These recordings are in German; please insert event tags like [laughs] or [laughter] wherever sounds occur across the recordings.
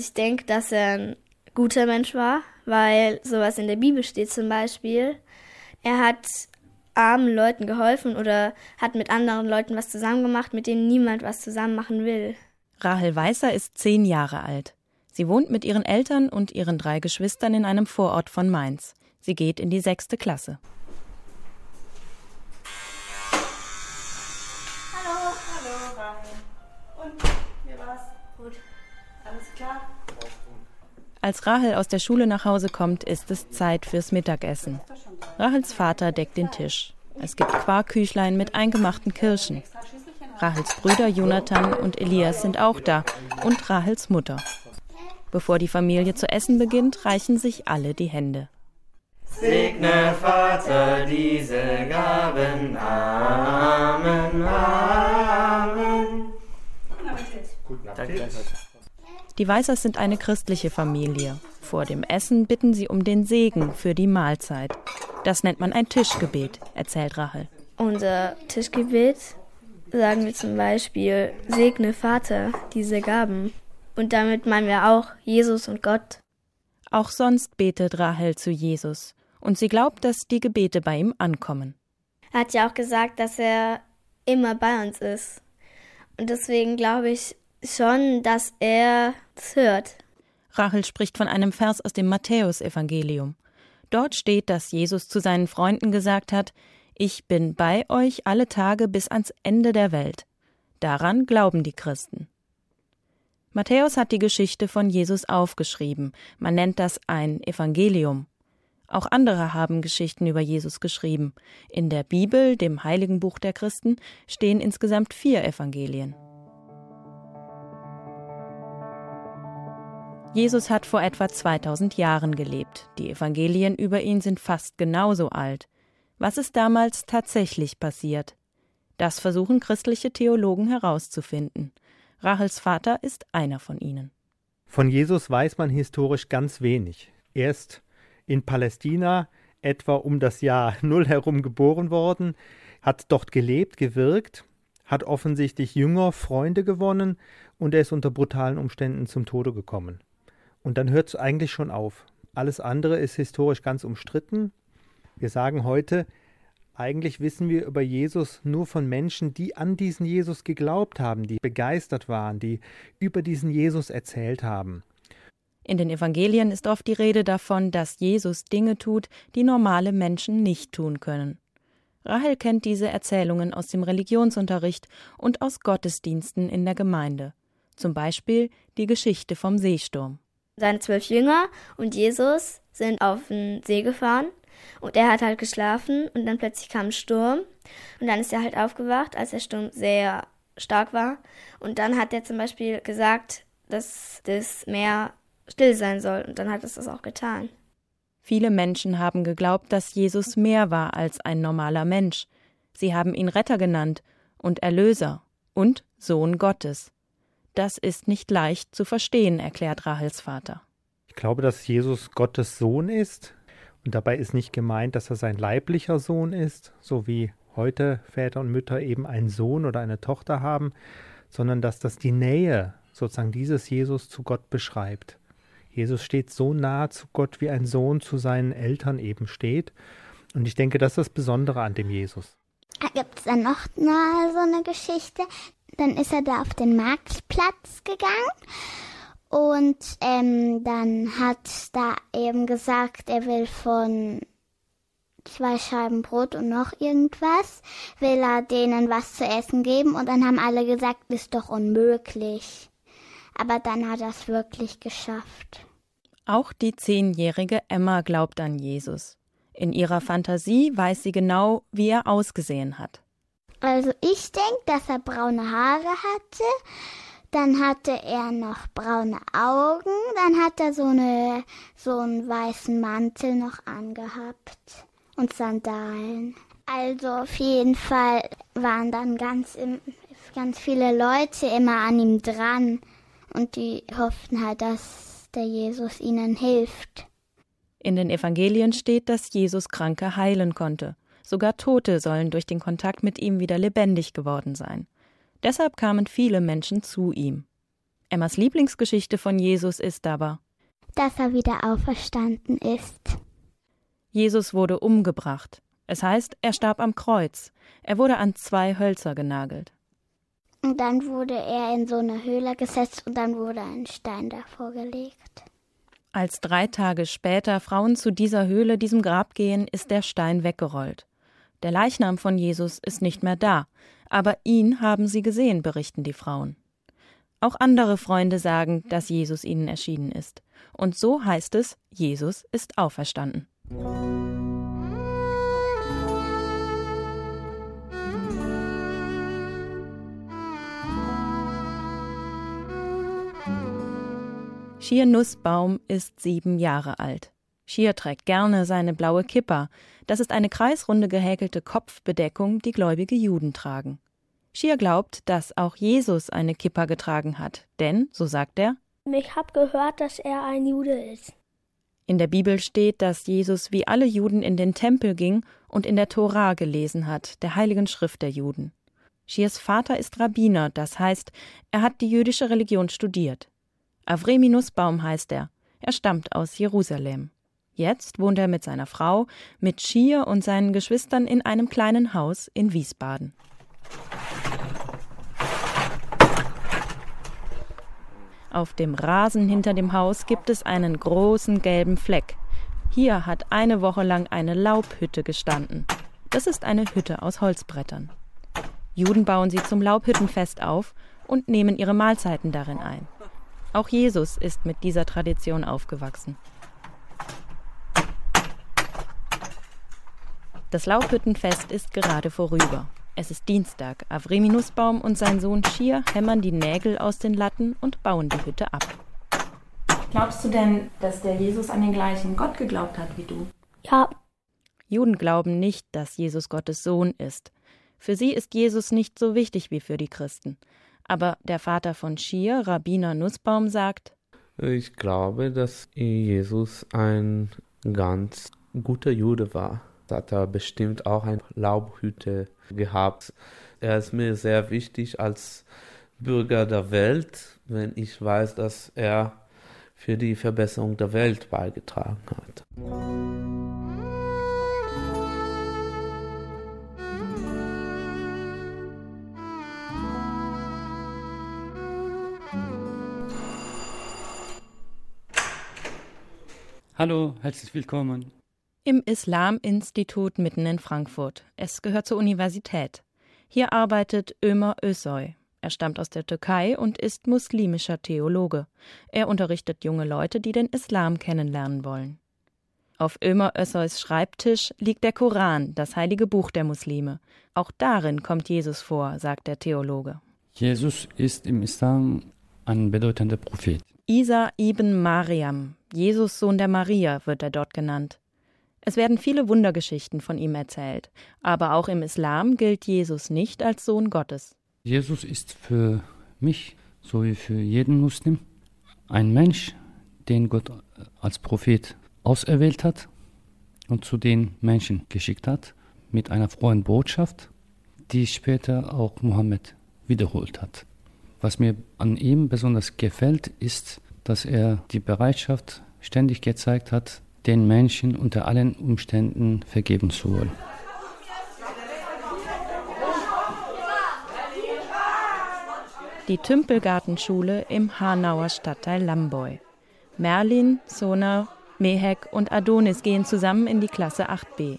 Ich denke, dass er ein guter Mensch war, weil sowas in der Bibel steht zum Beispiel. Er hat armen Leuten geholfen oder hat mit anderen Leuten was zusammen gemacht, mit denen niemand was zusammen machen will. Rahel Weißer ist zehn Jahre alt. Sie wohnt mit ihren Eltern und ihren drei Geschwistern in einem Vorort von Mainz. Sie geht in die sechste Klasse. Hallo, hallo, Rahel. Und wie war's? Gut. Alles klar? Als Rahel aus der Schule nach Hause kommt, ist es Zeit fürs Mittagessen. Rahels Vater deckt den Tisch. Es gibt Quarkküchlein mit eingemachten Kirschen. Rahels Brüder Jonathan und Elias sind auch da und Rahels Mutter. Bevor die Familie zu essen beginnt, reichen sich alle die Hände. Segne Vater diese Gaben. Amen, Amen. Guten Appetit. Die Weißers sind eine christliche Familie. Vor dem Essen bitten sie um den Segen für die Mahlzeit. Das nennt man ein Tischgebet, erzählt Rahel. Unser Tischgebet sagen wir zum Beispiel, segne Vater diese Gaben. Und damit meinen wir auch Jesus und Gott. Auch sonst betet Rahel zu Jesus. Und sie glaubt, dass die Gebete bei ihm ankommen. Er hat ja auch gesagt, dass er immer bei uns ist. Und deswegen glaube ich schon, dass er es hört. Rachel spricht von einem Vers aus dem Matthäusevangelium. Dort steht, dass Jesus zu seinen Freunden gesagt hat, ich bin bei euch alle Tage bis ans Ende der Welt. Daran glauben die Christen. Matthäus hat die Geschichte von Jesus aufgeschrieben. Man nennt das ein Evangelium. Auch andere haben Geschichten über Jesus geschrieben. In der Bibel, dem heiligen Buch der Christen, stehen insgesamt vier Evangelien. Jesus hat vor etwa 2000 Jahren gelebt. Die Evangelien über ihn sind fast genauso alt. Was ist damals tatsächlich passiert? Das versuchen christliche Theologen herauszufinden. Rachels Vater ist einer von ihnen. Von Jesus weiß man historisch ganz wenig. Er ist in Palästina etwa um das Jahr [laughs] Null herum geboren worden, hat dort gelebt, gewirkt, hat offensichtlich Jünger, Freunde gewonnen und er ist unter brutalen Umständen zum Tode gekommen. Und dann hört es eigentlich schon auf. Alles andere ist historisch ganz umstritten. Wir sagen heute, eigentlich wissen wir über Jesus nur von Menschen, die an diesen Jesus geglaubt haben, die begeistert waren, die über diesen Jesus erzählt haben. In den Evangelien ist oft die Rede davon, dass Jesus Dinge tut, die normale Menschen nicht tun können. Rahel kennt diese Erzählungen aus dem Religionsunterricht und aus Gottesdiensten in der Gemeinde. Zum Beispiel die Geschichte vom Seesturm. Seine zwölf Jünger und Jesus sind auf den See gefahren und er hat halt geschlafen und dann plötzlich kam ein Sturm und dann ist er halt aufgewacht, als der Sturm sehr stark war und dann hat er zum Beispiel gesagt, dass das Meer still sein soll und dann hat es das auch getan. Viele Menschen haben geglaubt, dass Jesus mehr war als ein normaler Mensch. Sie haben ihn Retter genannt und Erlöser und Sohn Gottes. Das ist nicht leicht zu verstehen, erklärt Rahels Vater. Ich glaube, dass Jesus Gottes Sohn ist. Und dabei ist nicht gemeint, dass er sein leiblicher Sohn ist, so wie heute Väter und Mütter eben einen Sohn oder eine Tochter haben, sondern dass das die Nähe sozusagen dieses Jesus zu Gott beschreibt. Jesus steht so nah zu Gott, wie ein Sohn zu seinen Eltern eben steht. Und ich denke, das ist das Besondere an dem Jesus. Da gibt es dann noch eine, so eine Geschichte. Dann ist er da auf den Marktplatz gegangen und ähm, dann hat da eben gesagt, er will von zwei Scheiben Brot und noch irgendwas, will er denen was zu essen geben und dann haben alle gesagt, ist doch unmöglich. Aber dann hat er es wirklich geschafft. Auch die zehnjährige Emma glaubt an Jesus. In ihrer Fantasie weiß sie genau, wie er ausgesehen hat. Also ich denke, dass er braune Haare hatte. Dann hatte er noch braune Augen. Dann hat er so, eine, so einen weißen Mantel noch angehabt und Sandalen. Also auf jeden Fall waren dann ganz, ganz viele Leute immer an ihm dran und die hofften halt, dass der Jesus ihnen hilft. In den Evangelien steht, dass Jesus Kranke heilen konnte. Sogar Tote sollen durch den Kontakt mit ihm wieder lebendig geworden sein. Deshalb kamen viele Menschen zu ihm. Emmas Lieblingsgeschichte von Jesus ist aber, dass er wieder auferstanden ist. Jesus wurde umgebracht. Es heißt, er starb am Kreuz. Er wurde an zwei Hölzer genagelt. Und dann wurde er in so eine Höhle gesetzt und dann wurde ein Stein davor gelegt. Als drei Tage später Frauen zu dieser Höhle, diesem Grab gehen, ist der Stein weggerollt. Der Leichnam von Jesus ist nicht mehr da, aber ihn haben sie gesehen, berichten die Frauen. Auch andere Freunde sagen, dass Jesus ihnen erschienen ist. Und so heißt es, Jesus ist auferstanden. Schier Nussbaum ist sieben Jahre alt. Schier trägt gerne seine blaue Kippa. Das ist eine kreisrunde gehäkelte Kopfbedeckung, die gläubige Juden tragen. Schier glaubt, dass auch Jesus eine Kippa getragen hat, denn, so sagt er, ich hab gehört, dass er ein Jude ist. In der Bibel steht, dass Jesus wie alle Juden in den Tempel ging und in der Tora gelesen hat, der heiligen Schrift der Juden. Schiers Vater ist Rabbiner, das heißt, er hat die jüdische Religion studiert. Avreminus Baum heißt er. Er stammt aus Jerusalem. Jetzt wohnt er mit seiner Frau, mit Schier und seinen Geschwistern in einem kleinen Haus in Wiesbaden. Auf dem Rasen hinter dem Haus gibt es einen großen gelben Fleck. Hier hat eine Woche lang eine Laubhütte gestanden. Das ist eine Hütte aus Holzbrettern. Juden bauen sie zum Laubhüttenfest auf und nehmen ihre Mahlzeiten darin ein. Auch Jesus ist mit dieser Tradition aufgewachsen. Das Laubhüttenfest ist gerade vorüber. Es ist Dienstag. Avreminusbaum und sein Sohn Schier hämmern die Nägel aus den Latten und bauen die Hütte ab. Glaubst du denn, dass der Jesus an den gleichen Gott geglaubt hat wie du? Ja. Juden glauben nicht, dass Jesus Gottes Sohn ist. Für sie ist Jesus nicht so wichtig wie für die Christen. Aber der Vater von Schier, Rabbiner Nussbaum, sagt, ich glaube, dass Jesus ein ganz guter Jude war. Hat er bestimmt auch eine Laubhütte gehabt. Er ist mir sehr wichtig als Bürger der Welt, wenn ich weiß, dass er für die Verbesserung der Welt beigetragen hat. Hallo, herzlich willkommen. Im Islam-Institut mitten in Frankfurt. Es gehört zur Universität. Hier arbeitet Ömer Özsoy. Er stammt aus der Türkei und ist muslimischer Theologe. Er unterrichtet junge Leute, die den Islam kennenlernen wollen. Auf Ömer Özsoys Schreibtisch liegt der Koran, das heilige Buch der Muslime. Auch darin kommt Jesus vor, sagt der Theologe. Jesus ist im Islam ein bedeutender Prophet. Isa ibn Mariam, Jesus Sohn der Maria, wird er dort genannt. Es werden viele Wundergeschichten von ihm erzählt, aber auch im Islam gilt Jesus nicht als Sohn Gottes. Jesus ist für mich, so wie für jeden Muslim, ein Mensch, den Gott als Prophet auserwählt hat und zu den Menschen geschickt hat, mit einer frohen Botschaft, die später auch Mohammed wiederholt hat. Was mir an ihm besonders gefällt, ist, dass er die Bereitschaft ständig gezeigt hat, den Menschen unter allen Umständen vergeben zu wollen. Die Tümpelgartenschule im Hanauer Stadtteil Lamboy. Merlin, Sona, Mehek und Adonis gehen zusammen in die Klasse 8b.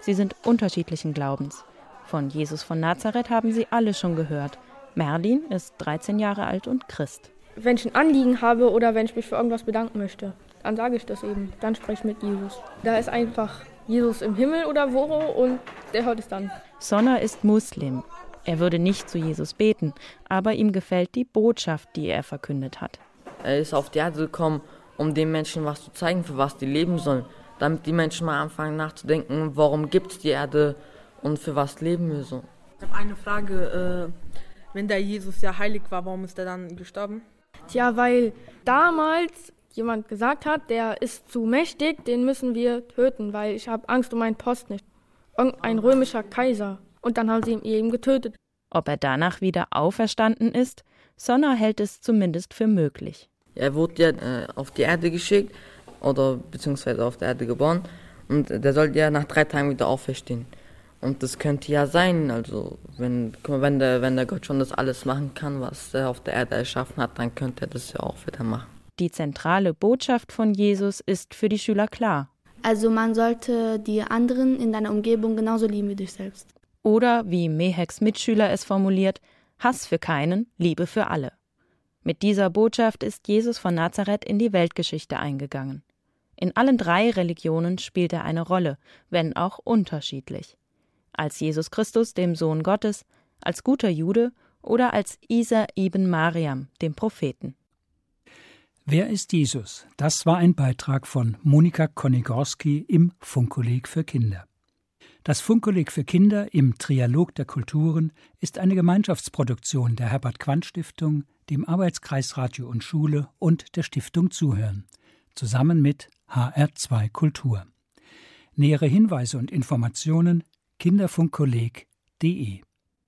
Sie sind unterschiedlichen Glaubens. Von Jesus von Nazareth haben sie alle schon gehört. Merlin ist 13 Jahre alt und Christ. Wenn ich ein Anliegen habe oder wenn ich mich für irgendwas bedanken möchte, dann sage ich das eben. Dann spreche ich mit Jesus. Da ist einfach Jesus im Himmel oder wo und der hört es dann. Sonna ist Muslim. Er würde nicht zu Jesus beten, aber ihm gefällt die Botschaft, die er verkündet hat. Er ist auf die Erde gekommen, um den Menschen was zu zeigen, für was die leben sollen. Damit die Menschen mal anfangen nachzudenken, warum gibt es die Erde und für was leben wir so. Ich habe eine Frage. Äh wenn der Jesus ja heilig war, warum ist er dann gestorben? Tja, weil damals jemand gesagt hat, der ist zu mächtig, den müssen wir töten, weil ich habe Angst um meinen Post nicht. Irgendein römischer Kaiser. Und dann haben sie ihn eben getötet. Ob er danach wieder auferstanden ist? Sonner hält es zumindest für möglich. Er wurde ja äh, auf die Erde geschickt oder beziehungsweise auf der Erde geboren und der soll ja nach drei Tagen wieder auferstehen. Und das könnte ja sein, also wenn, wenn, der, wenn der Gott schon das alles machen kann, was er auf der Erde erschaffen hat, dann könnte er das ja auch wieder machen. Die zentrale Botschaft von Jesus ist für die Schüler klar. Also man sollte die anderen in deiner Umgebung genauso lieben wie dich selbst. Oder wie Meheks Mitschüler es formuliert, Hass für keinen, Liebe für alle. Mit dieser Botschaft ist Jesus von Nazareth in die Weltgeschichte eingegangen. In allen drei Religionen spielt er eine Rolle, wenn auch unterschiedlich als Jesus Christus, dem Sohn Gottes, als guter Jude oder als Isa ibn Mariam, dem Propheten. Wer ist Jesus? Das war ein Beitrag von Monika Konigorski im Funkkolleg für Kinder. Das Funkkolleg für Kinder im Trialog der Kulturen ist eine Gemeinschaftsproduktion der Herbert Quandt Stiftung, dem Arbeitskreis Radio und Schule und der Stiftung Zuhören, zusammen mit HR2 Kultur. Nähere Hinweise und Informationen kinderfunkkolleg.de